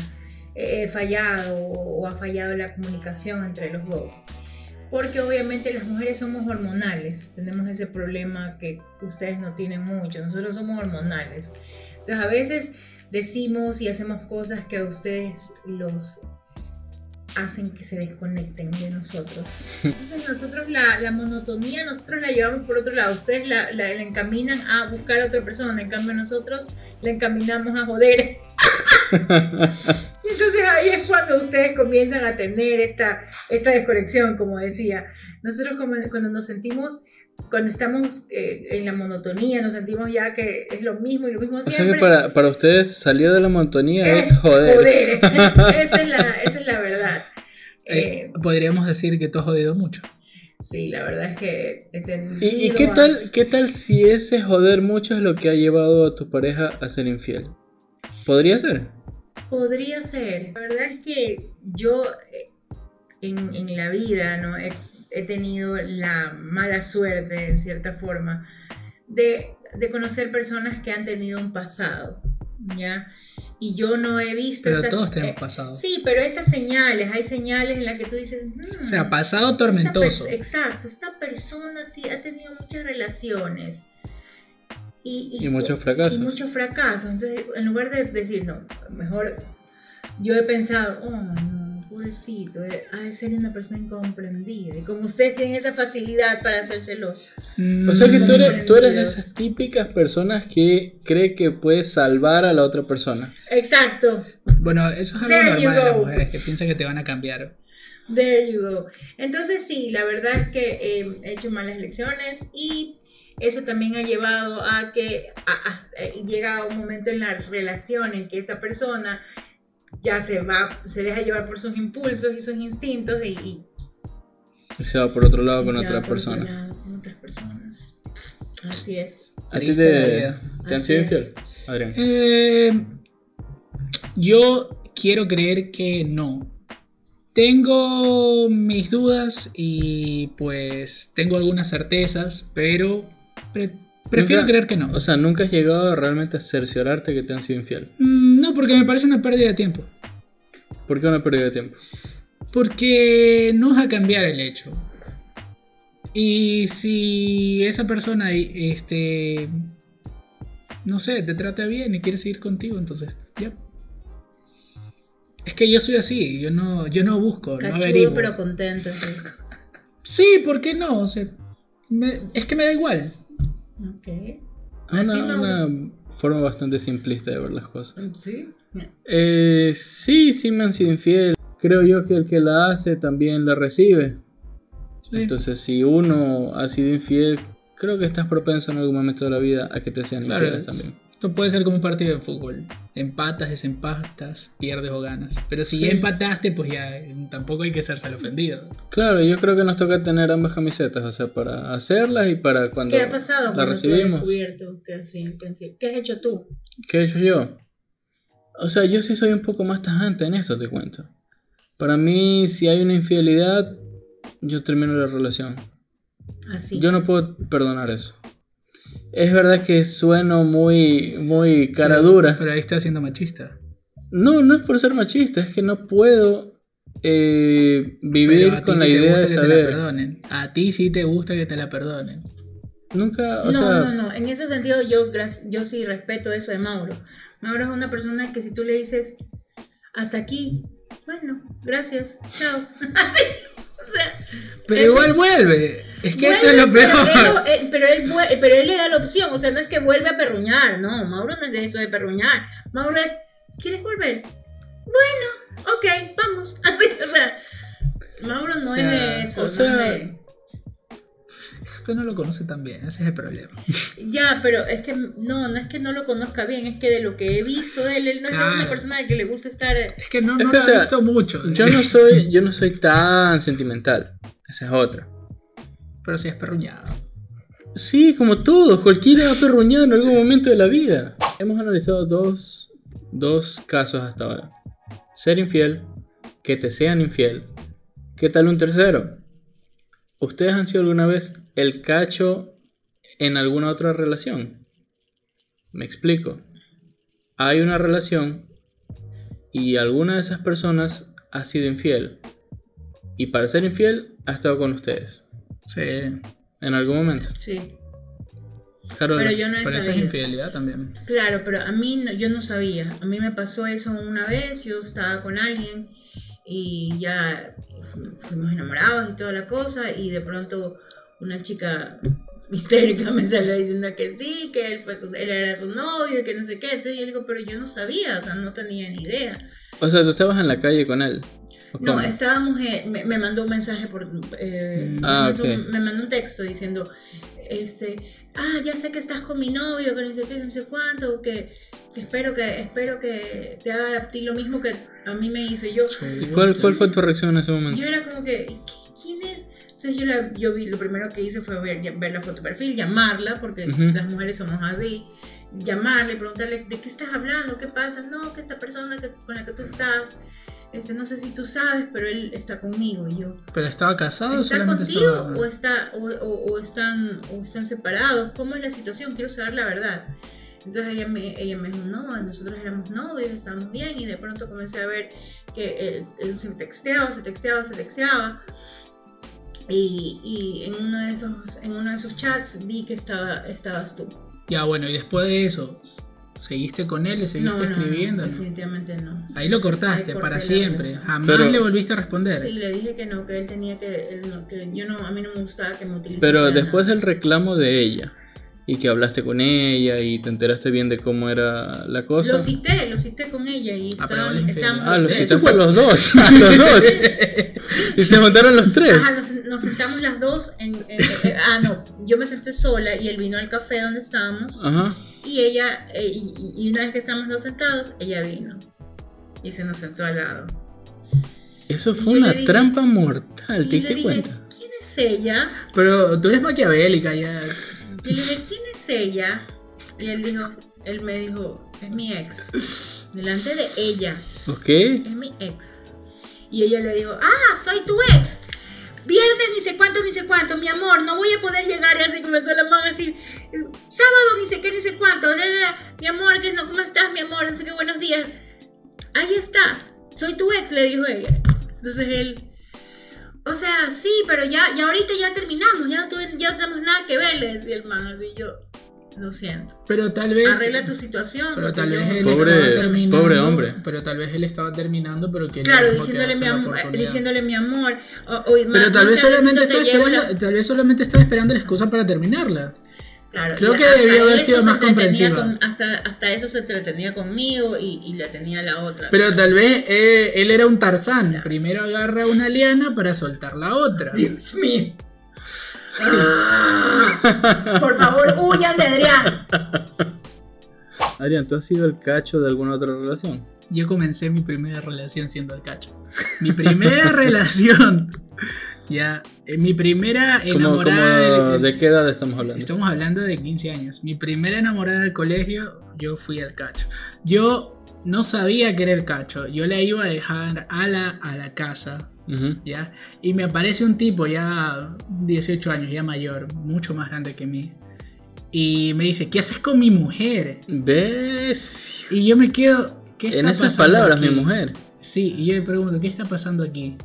he fallado o ha fallado la comunicación entre los dos. Porque obviamente las mujeres somos hormonales, tenemos ese problema que ustedes no tienen mucho, nosotros somos hormonales. Entonces a veces decimos y hacemos cosas que a ustedes los hacen que se desconecten de nosotros. Entonces nosotros la, la monotonía, nosotros la llevamos por otro lado, ustedes la, la, la, encaminan a buscar a otra persona, en cambio nosotros la encaminamos a joder. entonces ahí es cuando ustedes comienzan a tener esta, esta desconexión, como decía. Nosotros cuando nos sentimos cuando estamos eh, en la monotonía, nos sentimos ya que es lo mismo y lo mismo siempre. O sea que para, para ustedes salir de la monotonía es, es joder. joder. esa, es la, esa, es la, verdad. Eh, eh, podríamos decir que tú has jodido mucho. Sí, la verdad es que he tenido ¿Y, y qué, tal, qué tal si ese joder mucho es lo que ha llevado a tu pareja a ser infiel? ¿Podría ser? Podría ser. La verdad es que yo en, en la vida, ¿no? He, he tenido la mala suerte, en cierta forma, de, de, conocer personas que han tenido un pasado, ¿ya? Y yo no he visto pero esas... todos tenemos pasado. Eh, sí, pero esas señales, hay señales en las que tú dices... Mmm, o sea, pasado tormentoso. exacto, esta persona ha tenido muchas relaciones. Y, y, y muchos fracasos. Y muchos fracasos. Entonces, en lugar de decir, no, mejor yo he pensado, oh, no, pobrecito, ha de ser una persona incomprendida. Y como ustedes tienen esa facilidad para hacer celosos. Mm, o sea que tú eres, tú eres de esas típicas personas que cree que puedes salvar a la otra persona. Exacto. Bueno, eso es algo There normal de las mujeres, que piensan que te van a cambiar. There you go. Entonces sí, la verdad es que eh, he hecho malas lecciones y eso también ha llevado a que a, a, llega un momento en la relación en que esa persona ya se va, se deja llevar por sus impulsos y sus instintos y, y se va por otro lado con otras personas. Lado, con otras personas. Así es. ¿A ti te, te han sido infiel, Adrián? Eh, yo quiero creer que no. Tengo mis dudas y pues tengo algunas certezas, pero Prefiero ¿Nunca, creer que no. O sea, ¿nunca has llegado realmente a cerciorarte que te han sido infiel? Mm, no, porque me parece una pérdida de tiempo. ¿Por qué una pérdida de tiempo? Porque no vas a cambiar el hecho. Y si esa persona, este, no sé, te trata bien y quiere seguir contigo, entonces, ya. Es que yo soy así, yo no, yo no busco, Cachudo, no averiguo. pero contento. Sí, ¿por qué no? O sea, me, es que me da igual. Okay. Una, una, forma bastante simplista de ver las cosas. ¿Sí? Eh, sí, sí me han sido infiel. Creo yo que el que la hace también la recibe. Sí. Entonces, si uno ha sido infiel, creo que estás propenso en algún momento de la vida a que te sean claro, infieles también. Esto puede ser como un partido de fútbol. Empatas, desempatas, pierdes o ganas. Pero si sí. ya empataste, pues ya tampoco hay que serse al ofendido. Claro, yo creo que nos toca tener ambas camisetas, o sea, para hacerlas y para cuando ¿Qué ha pasado la cuando recibimos. Tú has descubierto que así, que así? ¿Qué has hecho tú? ¿Qué he hecho yo? O sea, yo sí soy un poco más tajante en esto, te cuento. Para mí, si hay una infidelidad, yo termino la relación. Así. Yo no puedo perdonar eso. Es verdad que sueno muy, muy cara pero, dura. Pero ahí está siendo machista. No, no es por ser machista, es que no puedo eh, vivir con la sí idea de que saber. Te la perdonen. A ti sí te gusta que te la perdonen. Nunca, o no, sea, no, no. En ese sentido, yo, yo sí respeto eso de Mauro. Mauro es una persona que si tú le dices hasta aquí, bueno, gracias, chao. Así. Sea, pero igual vuelve. Es que vuelve, eso es lo peor. Pero él, pero, él, pero él le da la opción. O sea, no es que vuelve a perruñar. No, Mauro no es de eso de perruñar. Mauro es, ¿quieres volver? Bueno, ok, vamos. Así, o sea, Mauro no o sea, es de eso. O sea, no es de... Usted no lo conoce tan bien, ese es el problema. Ya, pero es que no, no es que no lo conozca bien, es que de lo que he visto de él, él no claro. es una persona de que le gusta estar. Es que no, no es que, lo o sea, he visto mucho. Yo no soy, yo no soy tan sentimental. Esa es otra. Pero sí es perruñado. Sí, como todos, cualquiera ha perruñado en algún momento de la vida. Hemos analizado dos, dos casos hasta ahora. Ser infiel, que te sean infiel. ¿Qué tal un tercero? ¿Ustedes han sido alguna vez el cacho en alguna otra relación? Me explico. Hay una relación y alguna de esas personas ha sido infiel. Y para ser infiel ha estado con ustedes. Sí. En algún momento. Sí. Carola, Pero yo no he Pero eso es sabido. infidelidad también. Claro, pero a mí no- yo no sabía. A mí me pasó eso una vez, yo estaba con alguien y ya fu- fuimos enamorados y toda la cosa y de pronto una chica histérica me salió diciendo que sí, que él, fue su- él era su novio y que no sé qué. Entonces yo digo, pero yo no sabía, o sea, no tenía ni idea. O sea, tú estabas en la calle con él. ¿O No, estábamos, me, me mandó un mensaje por, eh, Ah, eso, ok. me mandó un texto diciendo, este, ah, ya sé que estás con mi novio, que no sé qué, no sé cuánto, que, que espero que, espero que te haga a ti lo mismo que a mí me hizo. Y yo, ¿Y cuál, cuál fue tu reacción en ese momento? yo era como que, "¿Qui- ¿quién es? Entonces yo, la, yo vi, lo primero que hice fue ver, ver la foto de perfil, llamarla, porque las mujeres somos así, llamarle, preguntarle, ¿de qué estás hablando? ¿Qué pasa? No, que esta persona que, con la que tú estás, este, no sé si tú sabes, pero él está conmigo. Y yo, ¿Pero estaba casado ¿está contigo estaba.? o, está, o, o- o están, o están separados? ¿Cómo es la situación? Quiero saber la verdad. Entonces ella me, ella me dijo, no, nosotros éramos novios, estábamos bien y de pronto comencé a ver que él, él se texteaba, se texteaba, se texteaba. Y, y en, uno de esos, en uno de esos chats vi que estaba, estabas tú. Ya, bueno, y después de eso, ¿seguiste con él? ¿Le seguiste No, no, no, escribiendo? definitivamente no. Ahí lo cortaste Ahí para siempre. Jamás Pero- le volviste a responder. Sí, le dije que no, que él tenía que, él no- que yo no, a mí no me gustaba que me utilizaran. Pero después nada. del reclamo de ella y que hablaste con ella y te enteraste bien de cómo era la cosa. Lo cité, lo cité con ella y Ah, estaban, Ah, los tres. citaste a los dos. a los dos. y se juntaron los tres. Ajá, nos, nos sentamos las dos en, en- en- ah, no, yo me senté sola y él vino al café donde estábamos Ajá. Y ella, eh, y, y una vez que estábamos los sentados, ella vino y se nos sentó al lado. Eso fue yo una dije- trampa mortal, ¿te yo diste cuenta? ¿quién es ella? Pero tú eres maquiavélica ya. Y le dije, ¿quién es ella? Y él dijo, él me dijo, es mi ex. Delante de ella, ¿Ok? es mi ex. Y ella le dijo, ah, soy tu ex. Viernes ni sé cuánto, ni sé cuánto, mi amor, no voy a poder llegar. Y así comenzó la mamá a decir, sábado ni sé qué, ni sé cuánto. la, la. Mi amor, ¿qué no? ¿cómo estás, mi amor? No sé qué, buenos días. Ahí está, soy tu ex, le dijo ella. Entonces él, o sea, sí, pero ya, ya ahorita ya terminamos, ya no, tuve- ya no tenemos nada que ver, le decía el man. Así yo, lo siento. Pero tal vez. Arregla tu situación. Pero tal vez él Pobre- estaba terminando. pobre hombre. Pero tal vez él estaba terminando, pero que Claro, diciéndole mi, amor, diciéndole mi amor. O, o Pero tal vez, solamente esperando, la- tal vez solamente estaba esperando la excusa para terminarla. Claro, Creo que debió haber sido más comprensiva. con- hasta, hasta eso se entretenía conmigo y, y la tenía la otra. Pero tal vez eh, él era un tarzán. Primero agarra una liana para soltar la otra. Dios mío. Por favor, huyan de Adrián. Adrián, ¿tú has sido el cacho de alguna otra relación? Yo comencé mi primera relación siendo el cacho. Mi primera relación. Ya, eh, mi primera ¿Cómo, enamorada. cómo- del- ¿De qué edad estamos hablando? Estamos hablando de 15 años. Mi primera enamorada del colegio, yo fui el cacho. Yo no sabía que era el cacho. Yo la iba a dejar a la, a la casa, Y me aparece un tipo ya 18 años, ya mayor, mucho más grande que mí. Y me dice, ¿qué haces con mi mujer? ¿Ves? Y yo me quedo, ¿qué está En esas palabras, aquí? mi mujer. Sí, y yo me pregunto, ¿qué está pasando aquí?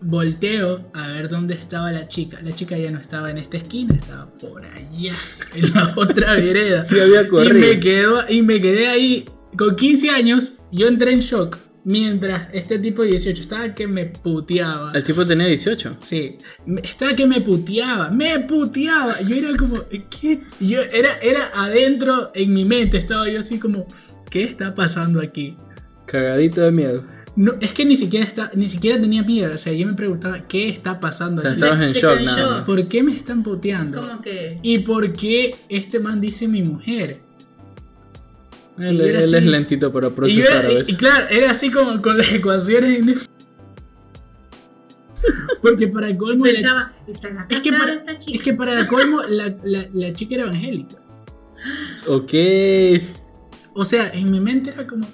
Volteo a ver dónde estaba la chica. La chica ya no estaba en esta esquina, estaba por allá, en la otra vereda. Y había Y corrido. me, quedo, y me quedé ahí. Con 15 años, yo entré en shock. Mientras este tipo de 18 estaba que me puteaba. El tipo tenía 18. Sí, estaba que me puteaba, me puteaba. Yo era como, ¿qué? Yo era, era adentro en mi mente, estaba yo así como, ¿qué está pasando aquí? Cagadito de miedo. No, es que ni siquiera está, ni siquiera tenía miedo. O sea, yo me preguntaba, ¿qué está pasando O sea, aquí? estabas en se shock nada más. ¿Por qué me están puteando? Como que. ¿Y por qué este man dice mi mujer? Él, Y así. es lentito para Y, yo procesar era- a y- veces. y claro, era así como con las ecuaciones. en- Porque para el colmo. la- Pensaba, está en la es, casa que para, de esta chica. es que para el colmo la, la- la chica era evangélica. Ok. O sea, en mi mente era como.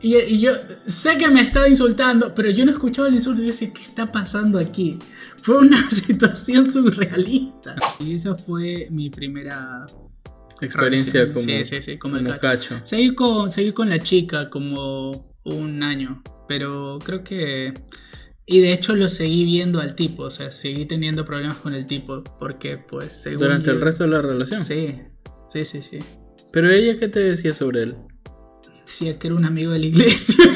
Y, y yo sé que me estaba insultando, pero yo no escuchaba el insulto. Yo decía, ¿qué está pasando aquí? Fue una situación surrealista. Y esa fue mi primera Experiencia como, Sí, sí, sí, como el cacho. cacho. Seguí con, seguí con la chica como un año, pero creo que... Y de hecho lo seguí viendo al tipo, o sea, seguí teniendo problemas con el tipo, porque pues según Durante yo- el resto de la relación. Sí, sí, sí, sí. Pero ella, ¿qué te decía sobre él? Decía que era un amigo de la iglesia.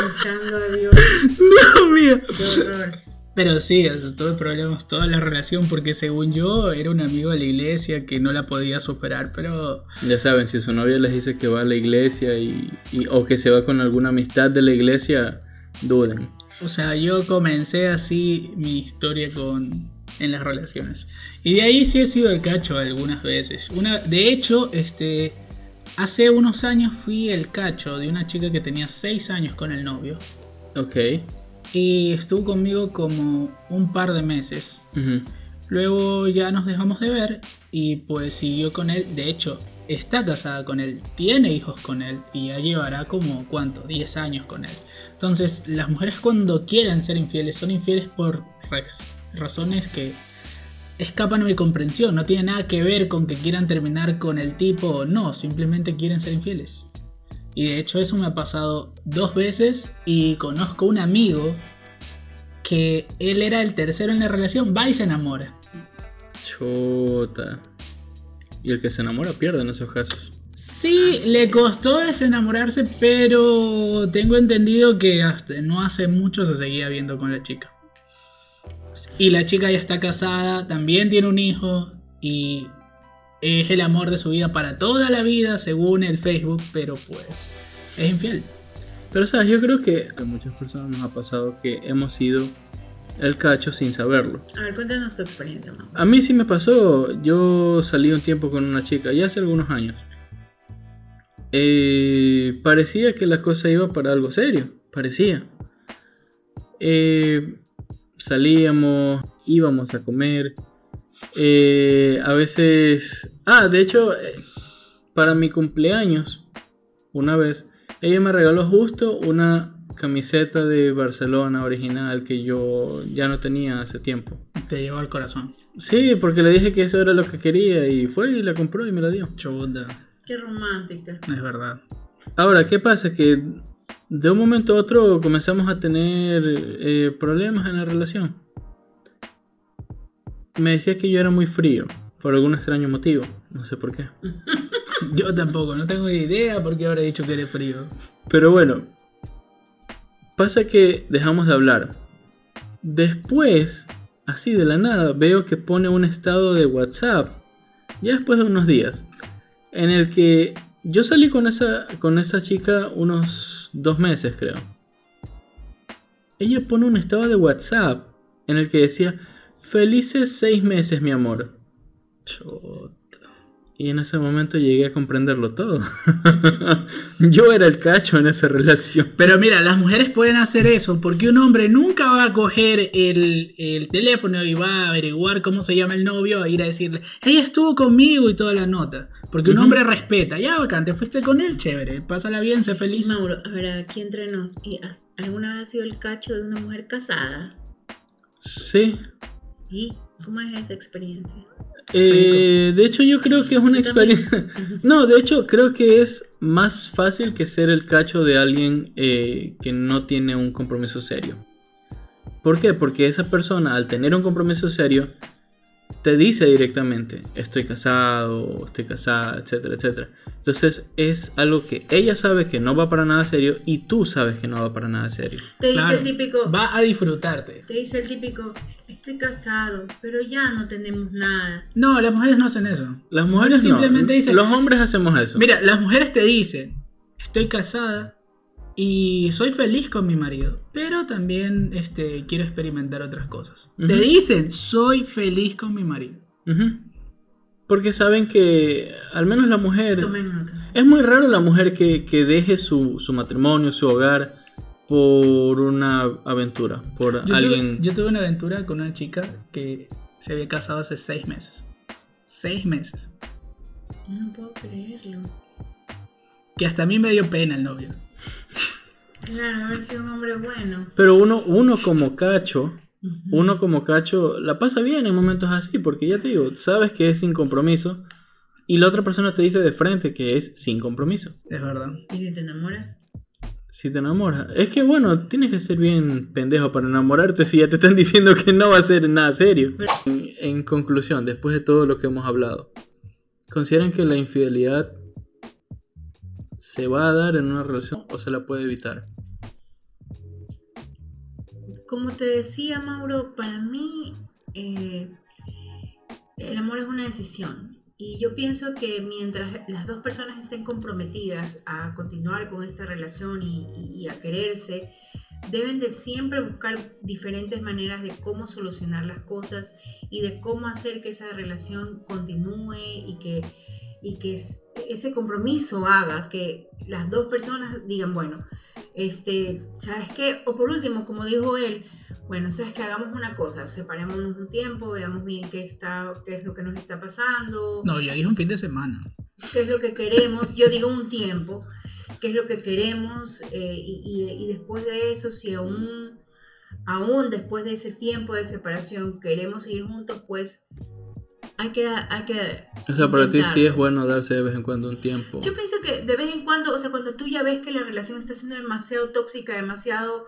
Pensando a Dios, Dios mío. qué horror. Pero sí, o sea, tuve problemas toda la relación porque según yo era un amigo de la iglesia que no la podía superar, pero Ya saben, si su novia les dice que va a la iglesia y, y- o que se va con alguna amistad de la iglesia, duden. O sea, yo comencé así mi historia con en las relaciones. Y de ahí sí he sido el cacho algunas veces. Una, de hecho, este hace unos años fui el cacho de una chica que tenía 6 años con el novio. Ok. Y estuvo conmigo como un par de meses. Luego ya nos dejamos de ver y pues siguió con él. De hecho, está casada con él, tiene hijos con él y ya llevará como, ¿cuánto? 10 años con él. Entonces, las mujeres cuando quieren ser infieles son infieles por raz- razones que escapan a mi comprensión. No tiene nada que ver con que quieran terminar con el tipo o no, simplemente quieren ser infieles. Y de hecho eso me ha pasado dos veces y conozco un amigo que él era el tercero en la relación, va y se enamora. Chota. Y el que se enamora pierde en esos casos. Sí, le costó desenamorarse, pero tengo entendido que hasta no hace mucho se seguía viendo con la chica. Y la chica ya está casada, también tiene un hijo y es el amor de su vida para toda la vida según el Facebook, pero pues es infiel. Pero sabes, yo creo que a muchas personas nos ha pasado que hemos sido el cacho sin saberlo. A ver, cuéntanos tu experiencia, mamá. A mí sí me pasó, yo salí un tiempo con una chica, ya hace algunos años. Eh, parecía que la cosa iba para algo serio, parecía. Eh, salíamos, íbamos a comer. Eh, a veces... Ah, de hecho, eh, para mi cumpleaños, una vez, ella me regaló justo una camiseta de Barcelona original que yo ya no tenía hace tiempo. Te llegó al corazón. Sí, porque le dije que eso era lo que quería y fue y la compró y me la dio. Chuta, Qué romántica. es verdad. Ahora, ¿qué pasa? Que de un momento a otro comenzamos a tener eh, problemas en la relación. Me decía que yo era muy frío, por algún extraño motivo, no sé por qué. Yo tampoco, no tengo ni idea por qué habrá dicho que eres frío. Pero bueno, pasa que dejamos de hablar. Después, así de la nada, veo que pone un estado de WhatsApp, ya después de unos días, en el que yo salí con esa, con esa chica unos dos meses, creo. Ella pone un estado de WhatsApp en el que decía, felices seis meses, mi amor. Chuta. Y en ese momento llegué a comprenderlo todo. yo era el cacho en esa relación. Pero mira, las mujeres pueden hacer eso porque un hombre nunca va a coger el, el teléfono y va a averiguar cómo se llama el novio a ir a decirle, ella estuvo conmigo y toda la nota. Porque un hombre respeta, ya bacán, te fuiste con él, chévere, pásala bien, sé feliz. Mauro, a ver, aquí entre nos. ¿y has- ¿Alguna vez has sido el cacho de una mujer casada? Sí. ¿Y cómo es esa experiencia? Eh, de hecho, yo creo que es una experiencia. No, de hecho, creo que es más fácil que ser el cacho de alguien eh, que no tiene un compromiso serio. ¿Por qué? Porque esa persona, al tener un compromiso serio, te dice directamente: Estoy casado, estoy casada, etcétera, etcétera. Entonces, es algo que ella sabe que no va para nada serio y tú sabes que no va para nada serio. Te dice Claro, el típico. Va a disfrutarte. Te dice el típico. Estoy casado, pero ya no tenemos nada. No, las mujeres no hacen eso. Las mujeres no. simplemente dicen, Los hombres hacemos eso. Mira, las mujeres te dicen, estoy casada y soy feliz con mi marido, pero también este, quiero experimentar otras cosas. Te dicen, soy feliz con mi marido. Porque saben que al menos la mujer... Tomen notas. Es muy raro la mujer que, que deje su, su matrimonio, su hogar, por una aventura, por Yo, alguien... tuve, yo tuve una aventura con una chica que se había casado hace seis meses. Seis meses. No puedo creerlo. Que hasta a mí me dio pena el novio. Claro, haber sido un hombre bueno. Pero uno, uno como cacho, uno como cacho la pasa bien en momentos así, porque ya te digo, sabes que es sin compromiso y la otra persona te dice de frente que es sin compromiso. Es verdad. ¿Y si te enamoras? Si te enamoras. Es que bueno, tienes que ser bien pendejo para enamorarte si ya te están diciendo que no va a ser nada serio. En, en conclusión, después de todo lo que hemos hablado, ¿consideran que la infidelidad se va a dar en una relación o se la puede evitar? Como te decía, Mauro, para mí eh, el amor es una decisión. Y yo pienso que mientras las dos personas estén comprometidas a continuar con esta relación y, y a quererse, deben de siempre buscar diferentes maneras de cómo solucionar las cosas y de cómo hacer que esa relación continúe y que, y que es- ese compromiso haga que las dos personas digan, bueno, este, ¿sabes qué? O por último, como dijo él, bueno, sabes que hagamos una cosa, separémonos un tiempo, veamos bien qué está, qué es lo que nos está pasando, No, yo dije un fin de semana. qué es lo que queremos, yo digo un tiempo, qué es lo que queremos eh, y, y- y después de eso, si aún, aún después de ese tiempo de separación queremos seguir juntos, pues hay que... Hay que O sea, para ti sí es bueno darse de vez en cuando un tiempo. Yo pienso que de vez en cuando, o sea, cuando tú ya ves que la relación está siendo demasiado tóxica, demasiado,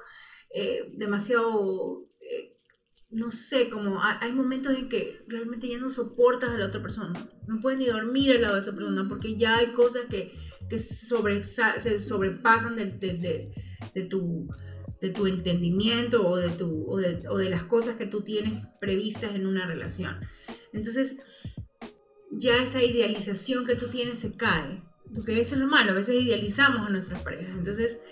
eh, demasiado, eh, no sé, como ha- hay momentos en que realmente ya no soportas a la otra persona, no puedes ni dormir al lado de esa persona porque ya hay cosas que, que se sobrepasan de, de- de- de tu de tu entendimiento o de, tu, o, de, o de las cosas que tú tienes previstas en una relación. Entonces, ya esa idealización que tú tienes se cae. Porque eso es lo malo, a veces idealizamos a nuestras parejas. Entonces,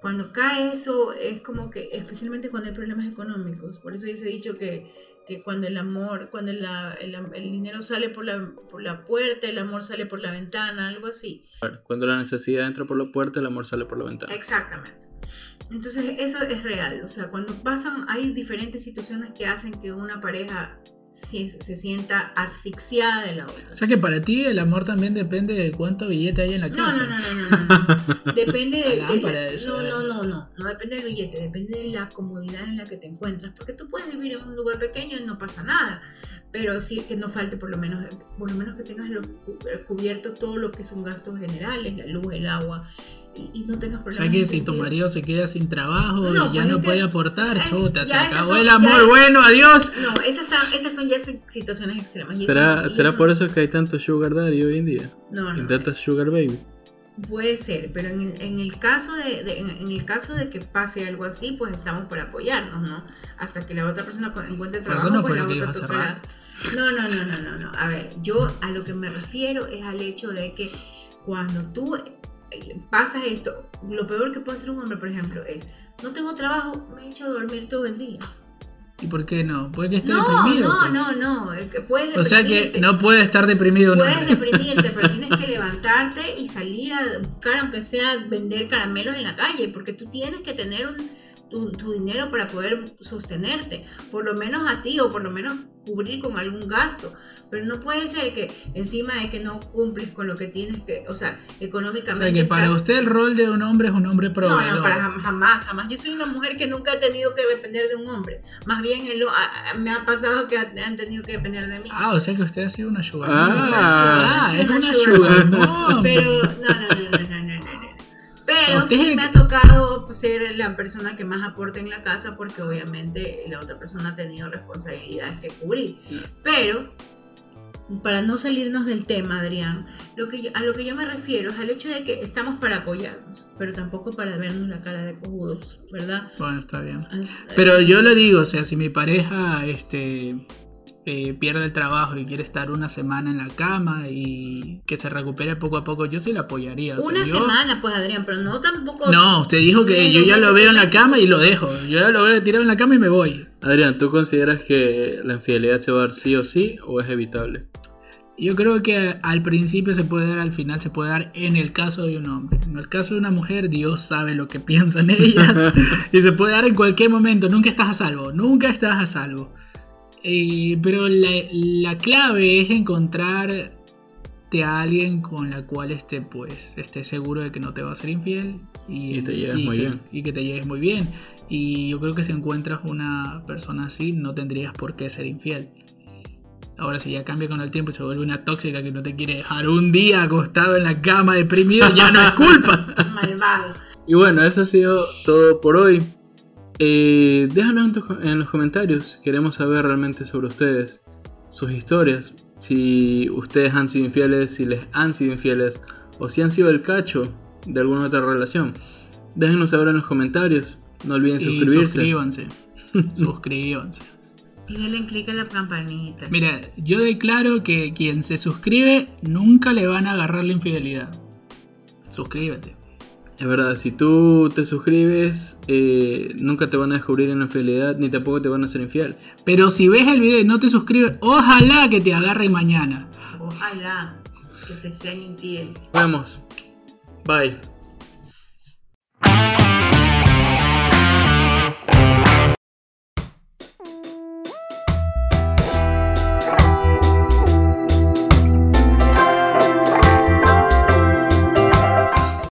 cuando cae eso, es como que, especialmente cuando hay problemas económicos. Por eso yo he dicho que, que cuando el amor, cuando la- el, el dinero sale por la, por la puerta, el amor sale por la ventana, algo así. Cuando la necesidad entra por la puerta, el amor sale por la ventana. Exactamente. Entonces eso es real, o sea, cuando pasan, hay diferentes situaciones que hacen que una pareja se, se sienta asfixiada de la otra. O sea que para ti el amor también depende de cuánto billete hay en la casa. no, no, no, no, no, no. Depende de, no, eh. no, no, no, no depende del billete, depende de la comodidad en la que te encuentras, porque tú puedes vivir en un lugar pequeño y no pasa nada, pero sí que no falte por lo menos, por lo menos que tengas lo- cubierto todo lo que son gastos generales, la luz, el agua, y, no tengas O problemas. sea que si tu marido se queda sin trabajo y ya no puede aportar, eh, chuta, se acabó el amor, bueno, adiós. No, esas, son- son ya situaciones extremas. y eso- ¿Será, ¿será eso- por eso que hay tanto sugar daddy hoy en día? No, no. Y tantas sugar baby. Puede ser, pero en el, en el caso de, de- en, en el caso de que pase algo así, pues estamos para apoyarnos, ¿no? Hasta que la otra persona encuentre Pero trabajo, eso no pues fue la otra tocará. No, no, no, no, no, no. A ver, yo a lo que me refiero es al hecho de que cuando tú eh, pasas esto, lo peor que puede hacer un hombre, por ejemplo, es no tengo trabajo, me he hecho dormir todo el día. ¿Y por qué no? Puede que esté No, deprimido. no, pues. no, no, puedes O sea que no puede estar deprimido Puedes hombre. deprimirte, pero tienes que levantarte y salir a buscar, aunque sea vender caramelos en la calle, porque tú tienes que tener un, tu, tu dinero para poder sostenerte, por lo menos a ti o por lo menos cubrir con algún gasto. Pero no puede ser que encima de que no cumples con lo que tienes que, o sea, O económicamente. sea que para estás- usted el rol de un hombre es un hombre no, proveedor. no, para jam- jamás, jamás. Yo soy una mujer que nunca ha tenido que depender de un hombre. Más bien él lo- a- a- me ha pasado que ha- han tenido que depender de mí. Ah, o sea que usted ha sido una sugar. Ah, sido es una sugar. Pero no, no, no, no, no, no, no, no. Pero sí me ha tocado ser la persona que más aporta en la casa porque obviamente la otra persona ha tenido responsabilidades que cubrir. Pero para no salirnos del tema, Adrián, lo que yo- a lo que yo me refiero es al hecho de que estamos para apoyarnos, pero tampoco para vernos la cara de cojudos, ¿verdad? Bueno, está bien. Pero yo le digo, o sea, si mi pareja este, eh, pierde el trabajo y quiere estar una semana en la cama y que se recupere poco a poco, yo sí la apoyaría. o sea, Una yo- semana, pues Adrián, pero no tampoco... No, usted dijo que yo ya lo veo en la cama y lo dejo. Yo ya lo veo tirado en la cama y me voy. Adrián, ¿tú consideras que la infidelidad se va a dar sí o sí o es evitable? Yo creo que al principio se puede dar, al final se puede dar en el caso de un hombre. En el caso de una mujer, Dios sabe lo que piensan ellas. y se puede dar en cualquier momento. Nunca estás a salvo. Nunca estás a salvo. Eh, pero la, la clave es encontrar búscate a alguien con la cual esté, pues, estés seguro de que no te va a ser infiel y, Y te lleves muy que, bien. y que te lleves muy bien. Y yo creo que si encuentras una persona así, no tendrías por qué ser infiel. Ahora, si ya cambia con el tiempo y se vuelve una tóxica que no te quiere dejar un día acostado en la cama deprimido, ya no es culpa. Malvado. Y bueno, eso ha sido todo por hoy. Eh, déjanos en, los comentarios. Queremos saber realmente sobre ustedes, sus historias. Si ustedes han sido infieles, si les han sido infieles o si han sido el cacho de alguna otra relación. Déjenos saber en los comentarios. No olviden Y suscribirse. suscríbanse. suscríbanse. Y denle clic a la campanita. Mira, yo declaro que quien se suscribe nunca le van a agarrar la infidelidad. Suscríbete. Es verdad, si tú te suscribes, eh, nunca te van a descubrir en la infidelidad ni tampoco te van a ser infiel. Pero si ves el video y no te suscribes, ojalá que te agarre mañana. Ojalá que te sean infiel. Nos vemos. Bye.